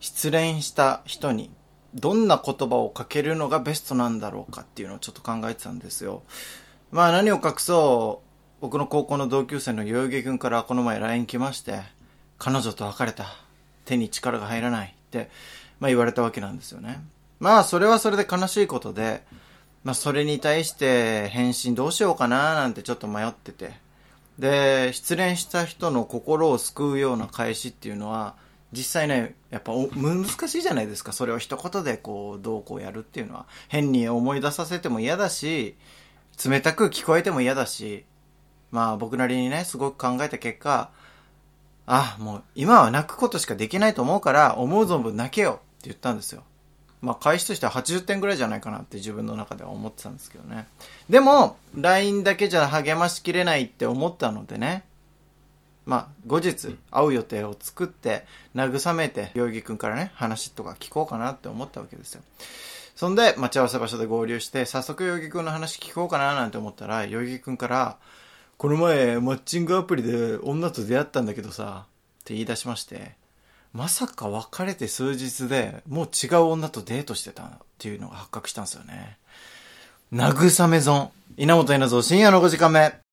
失恋した人にどんな言葉をかけるのがベストなんだろうかっていうのをちょっと考えてたんですよ。まあ何を隠そう、僕の高校の同級生の代々木君からこの前 LINE 来まして、彼女と別れた。手に力が入らないって、まあ言われたわけなんですよね。まあそれはそれで悲しいことで、まあそれに対して返信どうしようかななんてちょっと迷ってて。で、失恋した人の心を救うような返しっていうのは、実際ね、やっぱ難しいじゃないですか。それを一言でこう、どうこうやるっていうのは。変に思い出させても嫌だし、冷たく聞こえても嫌だし、まあ僕なりにね、すごく考えた結果、あ、もう今は泣くことしかできないと思うから、思う存分泣けよって言ったんですよ。まあ返しとしては80点ぐらいじゃないかなって自分の中では思ってたんですけどね。でも、LINE だけじゃ励ましきれないって思ったのでね、まあ、後日会う予定を作って、慰めて、代々木くんからね、話とか聞こうかなって思ったわけですよ。そんで、待ち合わせ場所で合流して、早速代々木くんの話聞こうかななんて思ったら、代々木くんから、この前、マッチングアプリで女と出会ったんだけどさ、って言い出しまして、まさか別れて数日でもう違う女とデートしてたっていうのが発覚したんですよね。慰め損。稲本稲造深夜の5時間目。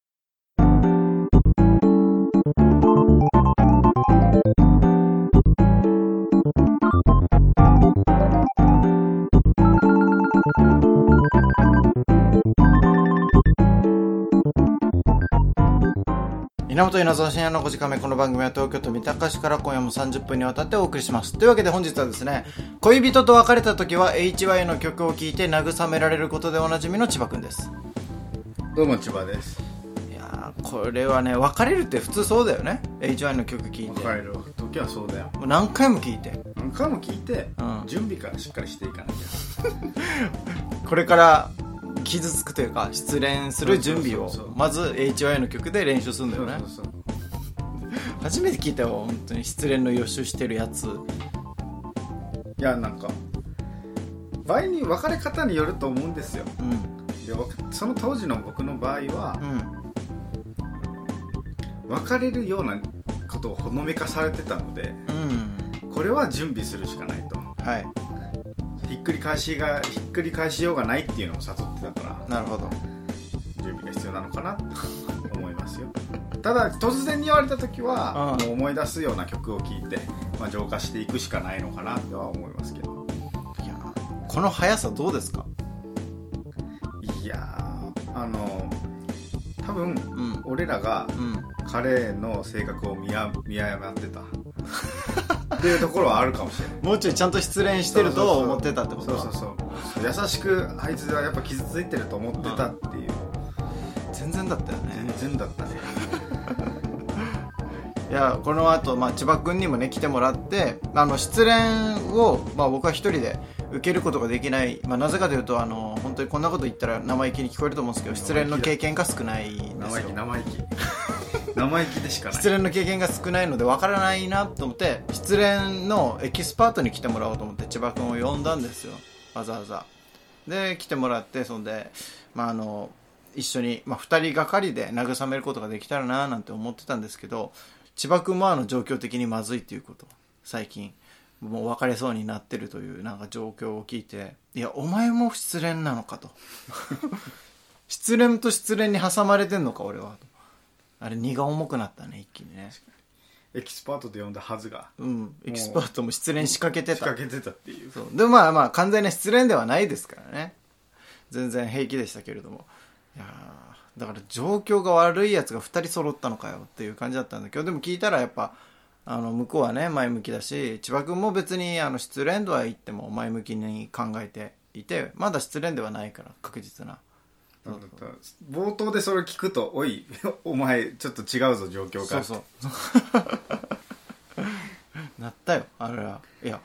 源稲造深夜の5時間目この番組は東京都三鷹市から今夜も30分にわたってお送りします。というわけで本日はですね恋人と別れた時は HY の曲を聴いて慰められることでおなじみの千葉くんです。どうも千葉です。いやーこれはね別れるって普通そうだよね。HY の曲聴いて。別れる時はそうだよ。もう何回も聴いて何回も聞いて、うん。準備からしっかりしていかなき これから傷つくというか失恋する準備をそうそうそう。まず HY の曲で練習するんだゃよね。そうそうそう。初めて聞いたよ本当に失恋の予習してるやつ。いやなんか場合に別れ方によると思うんですよ。うん。いや僕その当時の僕の場合はうん。別れるようなことをほのめかされてたのでうんこれは準備するしかないと。はい。ひっくり返しがひっくり返しようがないっていうのを誘ってたから。なるほど。準備が必要なのかな？と 思いますよ。ただ突然に言われた時はうん。もう思い出すような曲を聴いて、まあ、浄化していくしかないのかなとは思いますけど。いやこの速さどうですか？いやーあの多分うん。俺らがうん。彼の性格を見や見誤ってた っていうところはあるかもしれない。もうちょいちゃんと失恋してると思ってたってことそうそうそう。優しくあいつはやっぱ傷ついてると思ってたっていう。全然だったよね。全然だったね。いやこの後、まあ千葉君にもね来てもらってあの失恋を、まあ、僕は一人で受けることができない、まあ、なぜかというとあの本当にこんなこと言ったら生意気に聞こえると思うんですけど失恋の経験が少ないんです生意気よ生意気生意気でしかない。失恋の経験が少ないので分からないなと思って失恋のエキスパートに来てもらおうと思って千葉君を呼んだんですよ。わざわざ。で来てもらってそんで、まあ、あの一緒に、まあ、2人がかりで慰めることができたらななんて思ってたんですけど千葉君もあの状況的にまずいっていうこと最近。もう別れそうになってるというなんか状況を聞いていやお前も失恋なのかと。失恋と失恋に挟まれてんのか俺はと。あれ荷が重くなったね一気にね。エキスパートで呼んだはずが。うんエキスパートも失恋仕掛けてた。仕掛けてたっていう。そう。でもまあまあ完全な失恋ではないですからね。全然平気でしたけれども。いやーだから状況が悪いやつが2人揃ったのかよっていう感じだったんだけどでも聞いたらやっぱあの向こうはね前向きだし千葉君も別にあの失恋度は言っても前向きに考えていてまだ失恋ではないから確実な冒頭でそれ聞くと「おい お前ちょっと違うぞ状況が」そうそう。なったよあれは。いや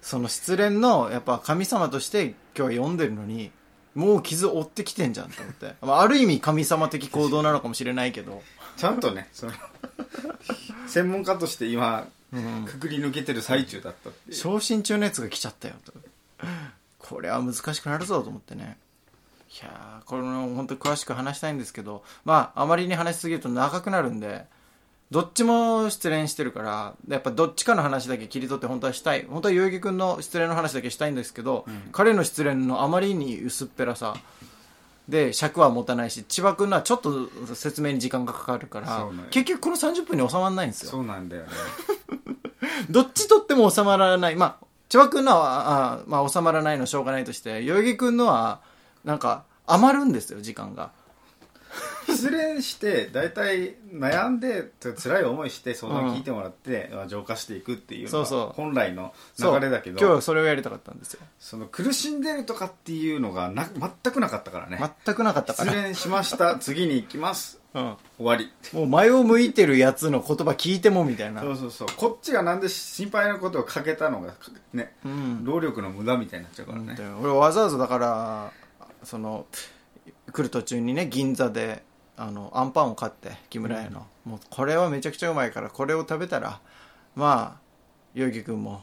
その失恋のやっぱ神様として今日は読んでるのにもう傷を負ってきてんじゃんと思って、まあ、ある意味神様的行動なのかもしれないけど、ちゃんとねその 専門家として今うん、くくり抜けてる最中だったっていう。昇進中のやつが来ちゃったよと。これは難しくなるぞと思ってねいやーこれの本当に詳しく話したいんですけどまああまりに話しすぎると長くなるんでどっちも失恋してるからやっぱどっちかの話だけ切り取って本当はしたい。本当は代々木君の失恋の話だけしたいんですけど、彼の失恋のあまりに薄っぺらさ。で尺は持たないし千葉君のはちょっと説明に時間がかかるから、結局この30分に収まらないんですよ。そうなんだよね。どっちとっても収まらない。まあ、千葉くんのは、あまあ、収まらないのしょうがないとして、代々木くんのは、なんか、余るんですよ、時間が。失恋して大体悩んで辛い思いして相談聞いてもらって、まあ浄化していくっていうのが本来の流れだけど今日はそれをやりたかったんですよ。その苦しんでるとかっていうのがな全くなかったからね、全くなかったから。失恋しました次に行きますうん。終わりもう前を向いてるやつの言葉聞いてもみたいな。そうそうそうこっちがなんで心配なことをかけたのがね、うん。労力の無駄みたいになっちゃうからね、で俺わざわざだから、その、来る途中にね、銀座で、あの、アンパンを買って、木村屋の。もう、これはめちゃくちゃうまいから、これを食べたら、まあ、代々木君も、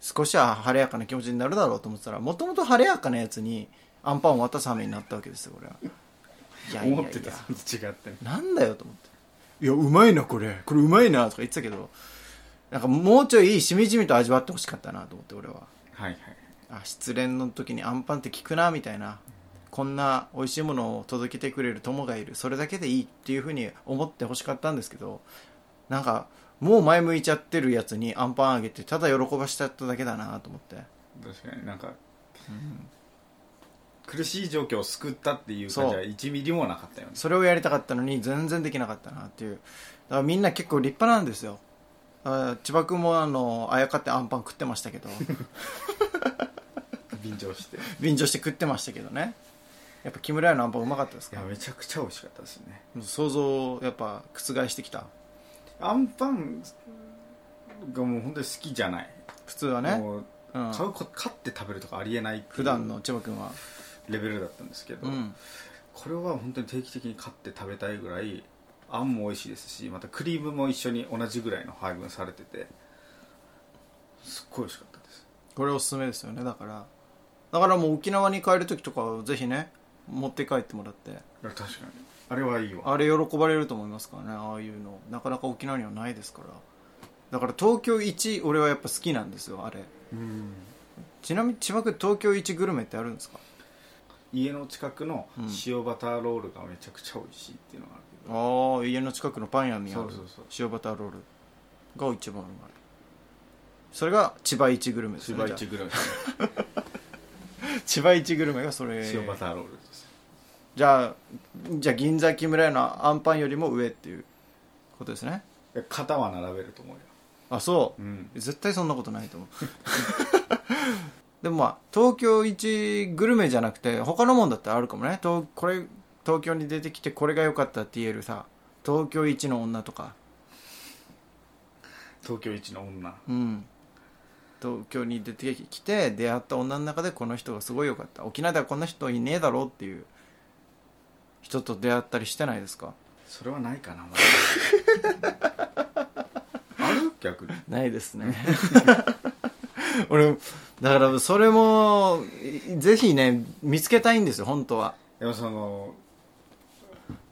少しは晴れやかな気持ちになるだろうと思ってたら、もともと晴れやかなやつに、アンパンを渡す羽目になったわけですよ、これは。いやいやいや思ってた違ってなんだよと思って。いや、うまいな、これ。これうまいな、とか言ってたけど、なんかもうちょいしみじみと味わってほしかったなと思って、俺は。はいはいあ失恋の時にアンパンって効くなみたいなこんな美味しいものを届けてくれる友がいる。それだけでいいっていうふうに思ってほしかったんですけどなんかもう前向いちゃってるやつにアンパンあげてただ喜ばしちゃっただけだなと思って。確かになんか、苦しい状況を救ったっていう感じは1ミリもなかったよね。それをやりたかったのに全然できなかったなっていう。だからみんな結構立派なんですよ。あ千葉君もあのあやかってアンパン食ってましたけど。便乗して。い便乗して食ってましたけどねやっぱ木村屋のアンパンうまかったですか？やめちゃくちゃ美味しかったですね。想像をやっぱ覆してきた。アンパンがもう本当に好きじゃない、普通はね。もううん。買うこ買って食べるとかありえないっていう普段の千葉君は。レベルだったんですけど、うん。これは本当に定期的に買って食べたいぐらいあんも美味しいですしまたクリームも一緒に同じぐらいの配分されててすっごい美味しかったです。これおすすめですよねだから。だからもう沖縄に帰る時とかはぜひね持って帰ってもらって。確かに。あれはいいわ。あれ喜ばれると思いますからね。ああいうの。なかなか沖縄にはないですから。だから東京一俺はやっぱ好きなんですよあれ。うん。ちなみに千葉君東京一グルメってあるんですか？家の近くのうん。塩バターロールがめちゃくちゃ美味しいっていうのがあるけど、ああ家の近くのパン屋にある塩バターロールが一番うまい。それが千葉一グルメです千ねじゃ葉一ぐらいあ。千葉一グルメがそれ。塩バターロールですじゃあじゃあ銀座木村屋のアンパンよりも上っていうことですね。型は並べると思うよ。あそう。うん。絶対そんなことないと思う。でもまあ東京一グルメじゃなくて他のもんだってあるかもね。東これ東京に出てきてこれが良かったって言えるさ東京一の女とか。東京一の女。うん。東京に出てきて出会った女の中でこの人がすごい良かった。沖縄ではこんな人いねえだろうっていう人と出会ったりしてないですか？それはないかなまだ。ある？逆に。ないですね。俺だからそれもぜひね見つけたいんですよ本当は。でもその、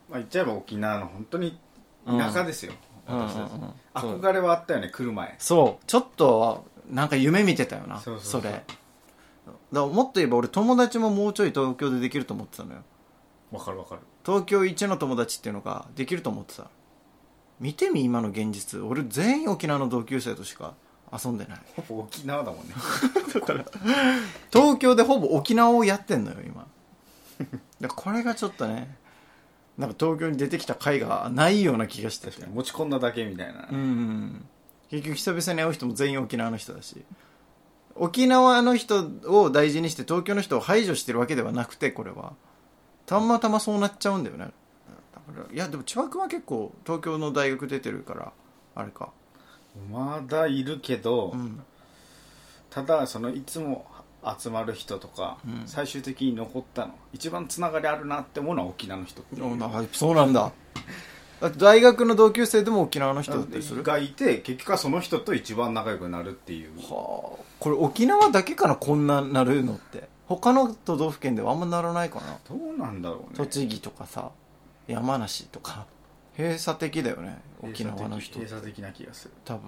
まあ、言っちゃえば沖縄の本当に田舎ですよ、私たちうんうん。憧れはあったよね来る前。そう。ちょっとなんか夢見てたよなそうそうそう。れ。だからもっと言えば俺友達ももうちょい東京でできると思ってたのよわかるわかる。東京一の友達っていうのができると思ってた。見てみ今の現実。俺全員沖縄の同級生としか遊んでない。ほぼ沖縄だもんね。東京でほぼ沖縄をやってんのよ今。だからこれがちょっとねなんか東京に出てきた回がないような気がしてて。持ち込んだだけみたいな、うんうん。結局久々に会う人も全員沖縄の人だし。沖縄の人を大事にして東京の人を排除してるわけではなくてこれはたまたまそうなっちゃうんだよね。だからいやでも千葉君は結構東京の大学出てるからあれか。まだいるけど、うん。ただそのいつも集まる人とか、うん。最終的に残ったの。一番つながりあるなって思うのは沖縄の人ってそうなんだ。大学の同級生でも沖縄の人だったりする？はがいて結局はその人と一番仲良くなるっていう。あ。これ沖縄だけかなこんななるのって他の都道府県ではあんまならないかな。どうなんだろうね。栃木とかさ山梨とか。閉鎖的だよね沖縄の人閉鎖的な気がする。多分。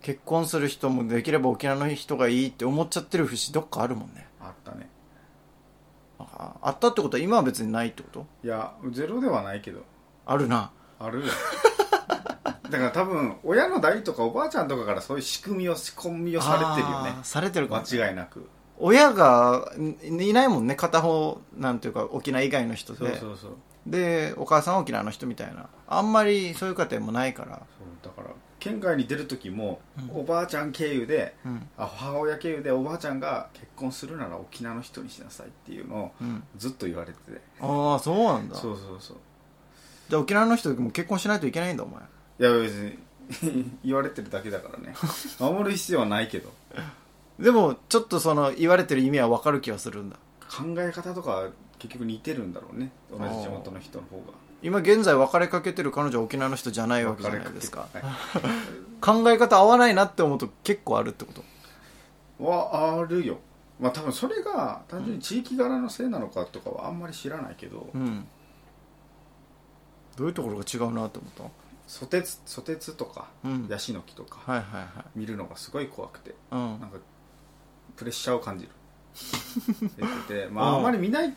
結婚する人もできれば沖縄の人がいいって思っちゃってる節どっかあるもんね。あったね。ああったってことは今は別にないってこと？いやゼロではないけど。あるな。あるよ。だから多分親の代とかおばあちゃんとかからそういう仕組みを仕込みをされてるよね。されてるかも間違いなく親がいいないもんね片方なんていうか沖縄以外の人で。そうそうそう。でお母さんは沖縄の人みたいな。あんまりそういう家庭もないから。そうだから県外に出る時も、うん。おばあちゃん経由でうん。あ母親経由でおばあちゃんが結婚するなら沖縄の人にしなさいっていうのをうん。ずっと言われてて。ああそうなんだ。そうそうそう。じゃあ沖縄の人も結婚しないといけないんだお前。いや別に 言われてるだけだからね。守る必要はないけどでもちょっとその言われてる意味は分かる気はするんだ。考え方とか結局似てるんだろうね。同じ地元の人の方が。今現在別れかけてる彼女は沖縄の人じゃないわけじゃないですか。はい。考え方合わないなって思うと結構あるってこと。はあるよ。まあ多分それが単純に地域柄のせいなのかとかはあんまり知らないけど、うん。どういうところが違うなって思っソテツソテツとかたうん。ヤシの木とかはいはいはい。見るのがすごい怖くて。うん。なんかプレッシャーを感じる。言っててまあうん。あまり見ない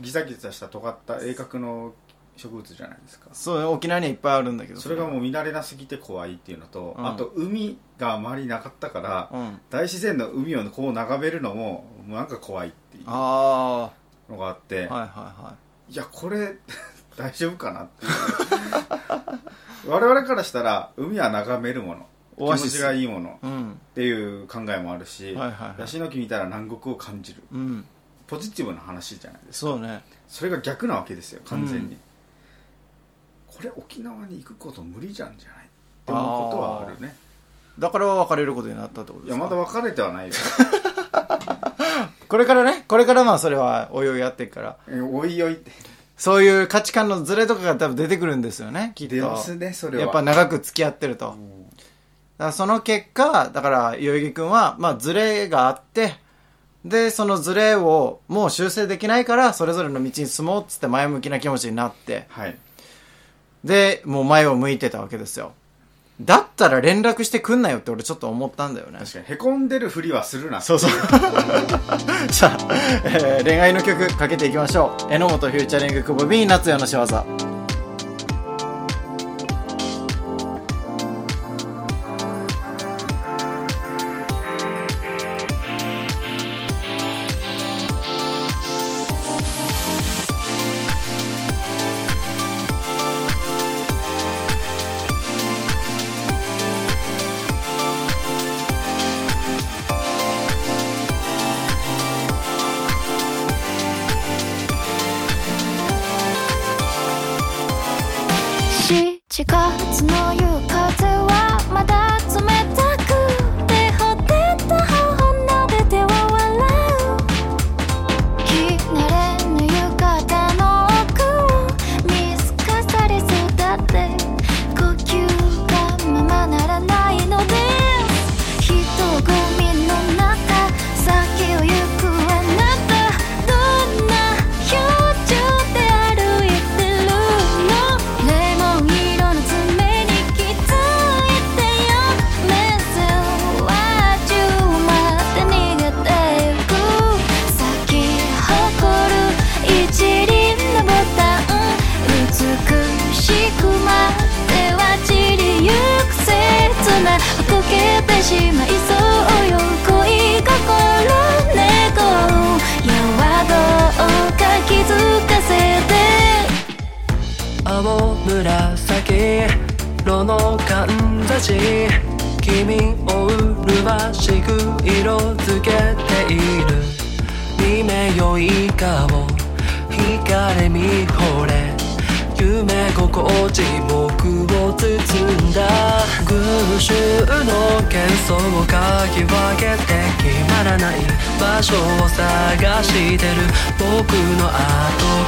ギザギザした尖った鋭角の植物じゃないですか。そうね沖縄にはいっぱいあるんだけど。それがもう見慣れなすぎて怖いっていうのと、うん。あと海があまりなかったから、うん。大自然の海をこう眺めるのもなんか怖いっていうあのがあって、あはいはいはい。やこれ 大丈夫かなって 我々からしたら海は眺めるもの気持ちがいいもの。いうん。っていう考えもあるし、はいはいはい。ヤシの木見たら南国を感じるうん。ポジティブな話じゃないですか。そうね。それが逆なわけですよ完全に、これ沖縄に行くこと無理じゃんじゃない？って思うことはあるね。だから別れることになったってこといですか？やまだ別れてはないよ。これからね。これからまあそれはおいおいやっていくから。えおいおいって。そういう価値観のズレとかが多分出てくるんですよねきっと。出ますねそれは。やっぱ長く付き合ってると、だからその結果だから代々木君はまあズレがあってでそのズレをもう修正できないからそれぞれの道に進もうっつって前向きな気持ちになってはい。でもう前を向いてたわけですよ。だったら連絡してくんなよって俺ちょっと思ったんだよね。確かに。へこんでるふりはするな。そうそう。さあ、えー恋愛の曲かけていきましょう。榎本フューチャリング久保 B 夏代の仕業色のかんざし君を麗しく色づけている。見目よい顔惹かれ見惚れ。夢心地僕を包んだ。群衆の喧騒をかき分けて決まらない場所を探してる。僕の後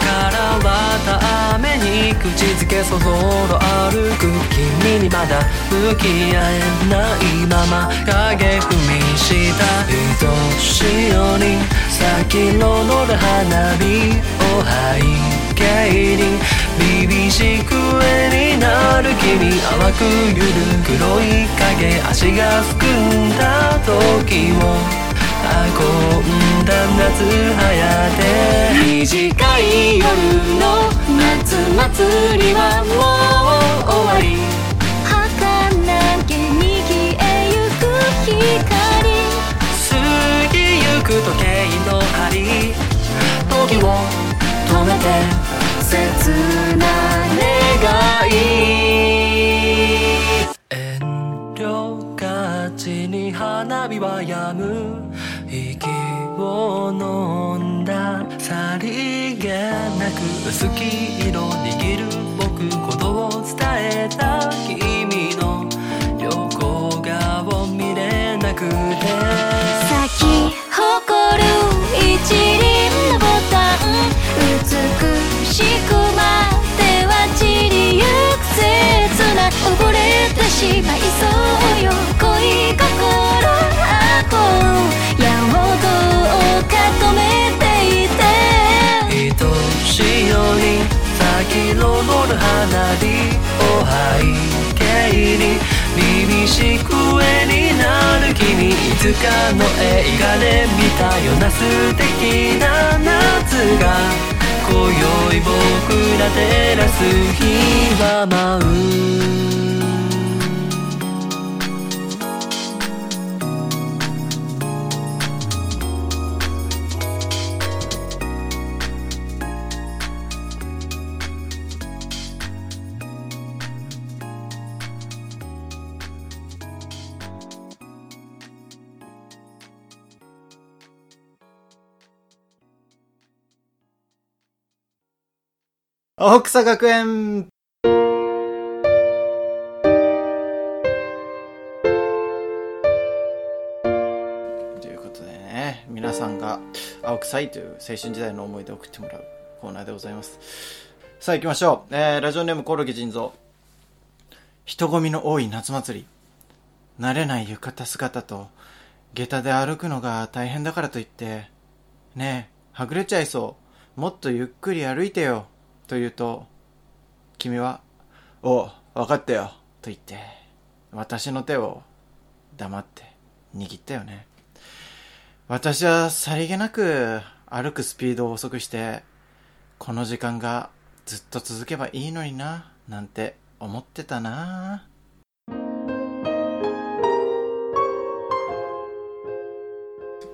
からはために口づけそぞろ歩く君にまだ。向き合えな。いまま影踏みした愛しように先のる花火を背景に凛々しく絵になる君淡くゆる黒い影足がすくんだ時を運んだ夏早で短い夜の夏祭りはもう終わり。儚げに消えゆく光。過ぎゆく時計の針。時を止めて。切な願い。遠慮がちに花火は止む。息を飲んだ。さりげなく薄き色握る僕ことを伝えた。君しまいそうよ恋心あこう矢をどうか止めていて愛しいように咲き昇る花火を背景に凛々しく絵になる君い。つかの映画で見たような素敵な夏が今宵僕ら照らす日は舞う青草学園ということでね、皆さんが青臭いという青春時代の思い出を送ってもらうコーナーでございます。さあ行きましょう。えー、ラジオネームコオロギ腎臓。人混みの多い夏祭り。慣れない浴衣姿と、下駄で歩くのが大変だからといって、ねえ、はぐれちゃいそう。もっとゆっくり歩いてよ。と言うと、君は、おう、わかったよ。と言って、私の手を黙って握ったよね。私はさりげなく歩くスピードを遅くして、この時間がずっと続けばいいのにな、なんて思ってたな。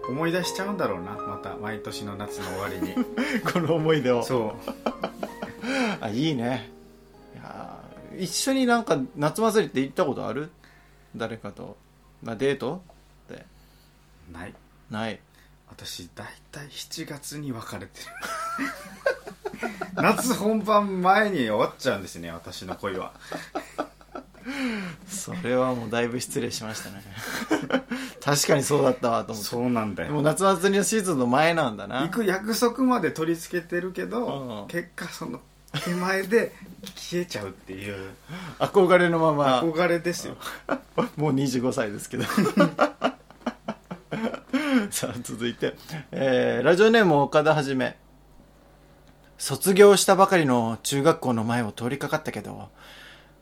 思い出しちゃうんだろうなまた毎年の夏の終わりに この思い出を。そうあ、いいね。いやー一緒になんか夏祭りって行ったことある？誰かと？まあ、デート？って。ないない。私大体7月に別れてる夏本番前に終わっちゃうんですね私の恋はそれはもうだいぶ失礼しましたね。確かにそうだったわと思って。そうなんだでもよ夏祭りのシーズンの前なんだな。行く約束まで取り付けてるけど、うん結果その手前で消えちゃうっていう憧れのまま、憧れですよ もう25歳ですけど。さあ、続いて、えーラジオネーム岡田はじめ。卒業したばかりの中学校の前を通りかかったけど、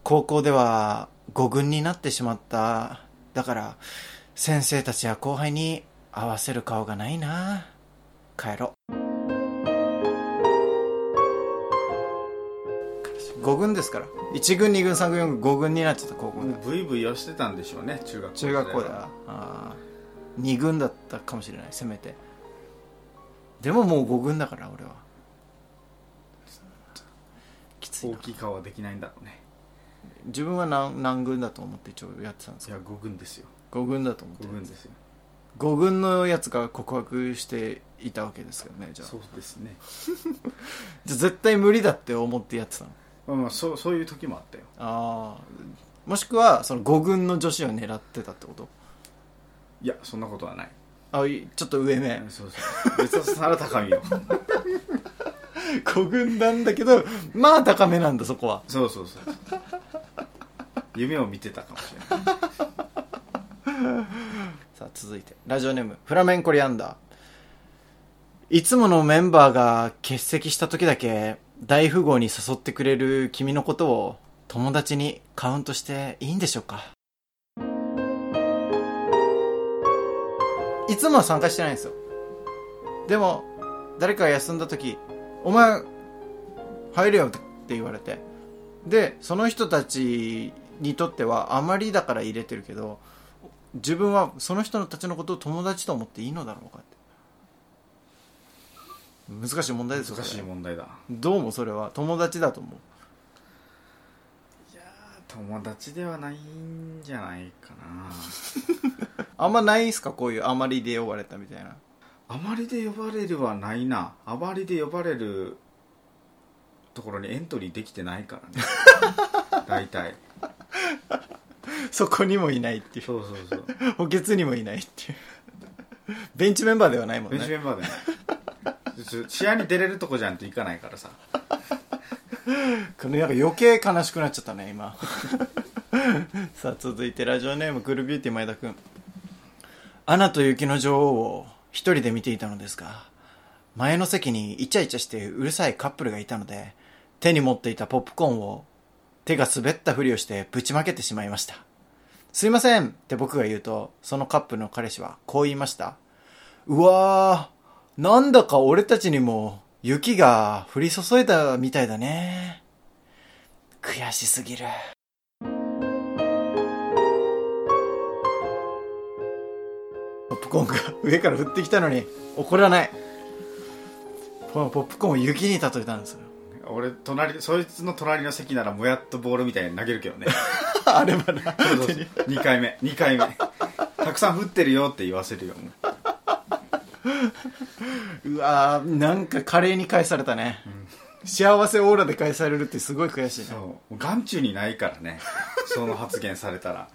高校では五軍になってしまった。だから、先生たちや後輩に合わせる顔がないな。帰ろう。五軍ですから。1軍、2軍、3軍、4軍、5軍になっちゃった。高校で。ブイブイをしてたんでしょうね。中学校中学校では。あー。2軍だったかもしれない。せめて。でももう5軍だから俺は。きついな。大きい顔はできないんだろうね。自分は何何軍だと思って一応やってたんですよいや5軍ですよ。5軍だと思って。5軍ですよ。5軍のやつが告白していたわけですよねじゃあ。そうですね。じゃあ絶対無理だって思ってやってたのまあまあそうそういう時もあったよ。ああもしくはその5軍の女子を狙ってたってこと？いやそんなことはない。あいちょっと上目。そうそう。別の皿高みよ。5軍なんだけどまあ高めなんだそこは。そうそうそう。夢を見てたかもしれない。さあ続いて。ラジオネームフラメンコリアンダー。いつものメンバーが欠席した時だけ大富豪に誘ってくれる君のことを友達にカウントしていいんでしょうか？いつもは参加してないんですよ。でも、誰かが休んだ時、お前、入れよって言われて。で、その人たちにとってはあまりだから入れてるけど、自分はその人たちのことを友達と思っていいのだろうかって。難しい問題ですよ。難しい問題だどうもそれは友達だと思う？友達ではないんじゃないかな あんまないですか？こういうあまりで呼ばれたみたいな。あまりで呼ばれるはないなあまりで呼ばれるところにエントリーできてないからね 大体そこにもいないっていう。そうそうそう 補欠にもいないっていう。ベンチメンバーではないもんベンチメね。ンバーでね試合に出れるとこじゃんといかないからさこのなんか余計悲しくなっちゃったね、今。さあ、続いてラジオネームグルビューティー前田くん。アナと雪の女王を一人で見ていたのですが、前の席にイチャイチャしてうるさいカップルがいたので、手に持っていたポップコーンを手が滑ったふりをしてぶちまけてしまいました。すいませんって僕が言うと、そのカップルの彼氏はこう言いました。うわー、なんだか俺たちにも雪が降り注いだみたいだね。悔しすぎる。ポップコーンが上から降ってきたのに怒らない。このポップコーンを雪に例えたんですよ。俺隣そいつの隣の席ならもやっとボールみたいに投げるけどね あればな。そうそうそう2回目2回目たくさん降ってるよって言わせるよもううわーなんか華麗に返されたね。幸せオーラで返されるってすごい悔しいね。そう。眼中にないからね。その発言されたら。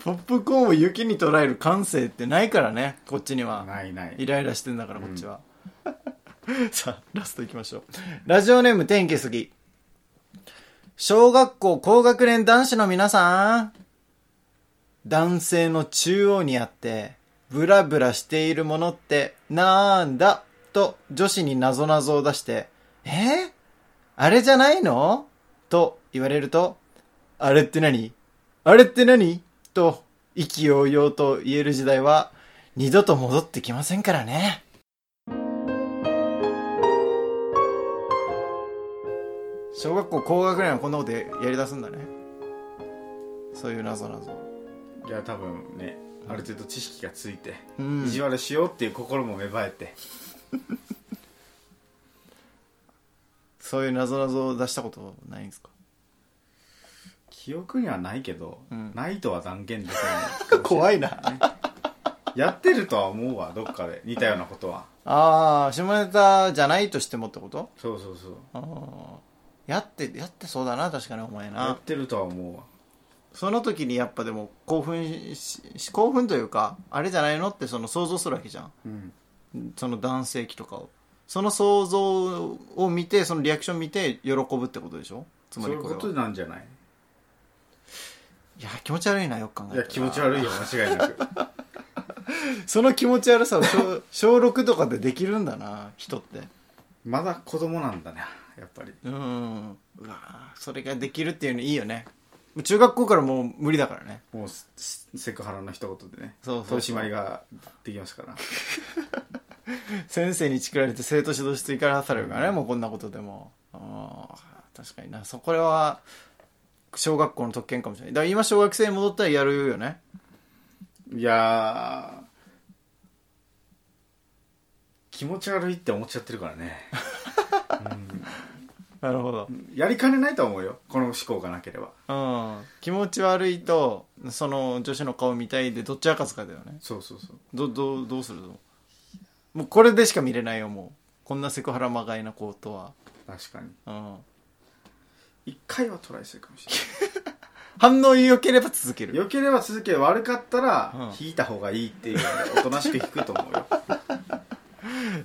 ポップコーンを雪に捉える感性ってないからね、こっちには。ないない。イライラしてんだからこっちは、さあラストいきましょう。ラジオネーム天気すぎ小学校高学年男子の皆さん。男性の中央にあってブラブラしているものってなんだ？と女子に謎々を出してえ？あれじゃないの？と言われるとあれって何？あれって何？と意気揚々と言える時代は二度と戻ってきませんからね。小学校高学年はこんなことやり出すんだね。そういう謎謎。いや多分ねある程度知識がついて、うん。意地悪しようっていう心も芽生えて。そういう謎謎を出したことないんですか？記憶にはないけど、うん。ないとは断言できない 怖いな。やってるとは思うわどっかで。似たようなことは。ああ、下ネタじゃないとしてもってこと？そうそうそう。やって、やってそうだな、確かにお前やなっ。てるとは思うわその時にやっぱでも興奮し、し興奮というか、あれじゃないのってその想像するわけじゃん。うんその男性器とかを。その想像を見て、そのリアクション見て喜ぶってことでしょ？つまりこれは。そういうことなんじゃない？いや、気持ち悪いな、よく考えたらいや気持ち悪いよ間違いなく その気持ち悪さを小 小6とかでできるんだな、人って。まだ子供なんだねやっぱりうん。うわそれができるっていうのいいよね。中学校からもう無理だからね。もうすセクハラの一言でねそう取り締まりができますから 先生にチクられて生徒指導室行からされるからね、もうこんなことでも。確かにな。そこれは、小学校の特権かもしれない。だから今小学生に戻ったらやるよね。いやー気持ち悪いって思っちゃってるからね なるほど。やりかねないと思うよこの思考がなければうん。気持ち悪いと、その女子の顔見たいで、どっちが勝つかだよね。そうそうそうど、どう、どうするの？もうこれでしか見れないよ、もう。こんなセクハラまがいな子とは。確かにうん。一回はトライするかもしれ 反応良ければ続ける。ない良ければ続け悪かったらうん引いた方がいいっていうのでおとなしく引くと思うよ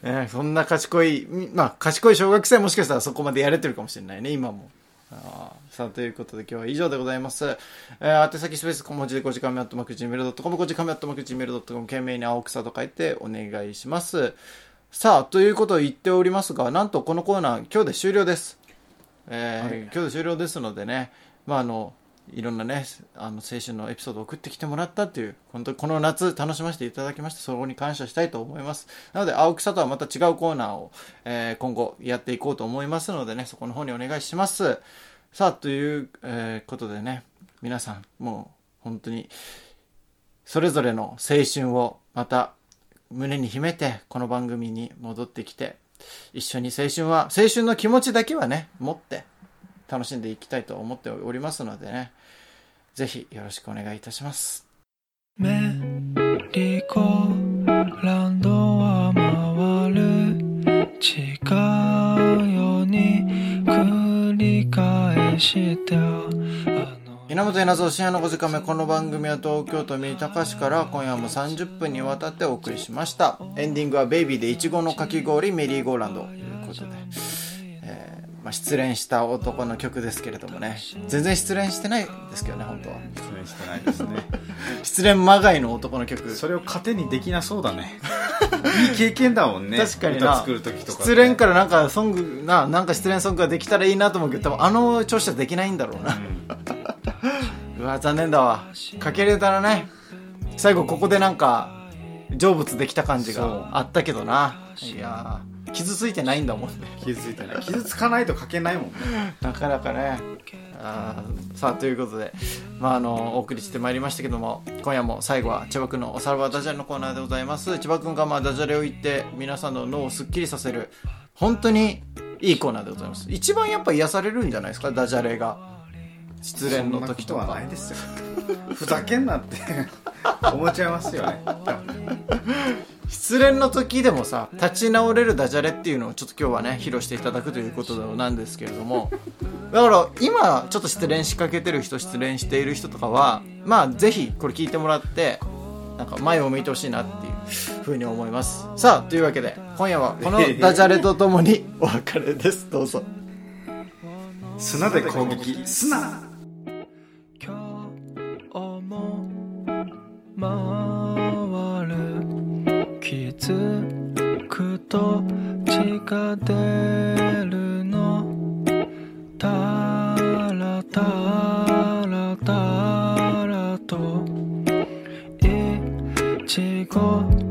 ね、そんな賢い、みまあ、賢い小学生はもしかしたらそこまでやれてるかもしれないね、今も。あーさあ、ということで今日は以上でございます。えー、宛先スペース小文字で5時間目アットマーク Gmail.com、5時間目アットマーク Gmail.com、懸命に青草と書いてお願いします。さあ、ということを言っておりますが、なんとこのコーナー、今日で終了です。えー今日で終了ですのでね、まあ、あの、いろんなね、あの、青春のエピソードを送ってきてもらったっていう、本当にこの夏楽しませていただきまして、そこに感謝したいと思います。なので、青草とはまた違うコーナーを、えー今後やっていこうと思いますのでね、そこの方にお願いします。さあ、という、えーことでね、皆さん、もう、本当に、それぞれの青春をまた胸に秘めてこの番組に戻ってきて一緒に青春は青春の気持ちだけはね持って楽しんでいきたいと思っておりますのでね。ぜひよろしくお願いいたします。メリーゴーランドは回る。違うように繰り返してあの。稲本稲造深夜の5時間目この番組は東京都三鷹市から今夜も30分にわたってお送りしました。エンディングは「ベイビーでいちごのかき氷メリーゴーランド」ということで、えーまあ、失恋した男の曲ですけれどもね。全然失恋してないですけどね本当は。失恋してないですね。失恋まがいの男の曲。それを糧にできなそうだね。いい経験だもんね。確かにな。歌作る時とか、ね、失恋からなんかソングななんか失恋ソングができたらいいなと思うけど多分あの調子じゃできないんだろうな、う わ残念だわ。かけれたらね。最後ここでなんか成仏できた感じがあったけどな。いやー傷ついてないんだもんね。傷ついてない。傷つかないと書けないもんね。なかなかね。あーさあということで、まあ、あのお送りしてまいりましたけども今夜も最後は千葉君のおさらばダジャレのコーナーでございます。千葉君がまあダジャレを言って皆さんの脳をすっきりさせる本当にいいコーナーでございます。一番やっぱ癒されるんじゃないですか？ダジャレが。失恋の時とか。はないですよ。ふざけんなって思っちゃいますよね。失恋の時でもさ立ち直れるダジャレっていうのをちょっと今日はね披露していただくということなんですけれども。だから今ちょっと失恋しかけてる人失恋している人とかはまあぜひこれ聞いてもらってなんか前を向いてほしいなっていうふうに思います。さあというわけで今夜はこのダジャレとともにお別れです。どうぞ。砂で攻撃。砂。と血が出るの？タラタラタラと。いちご。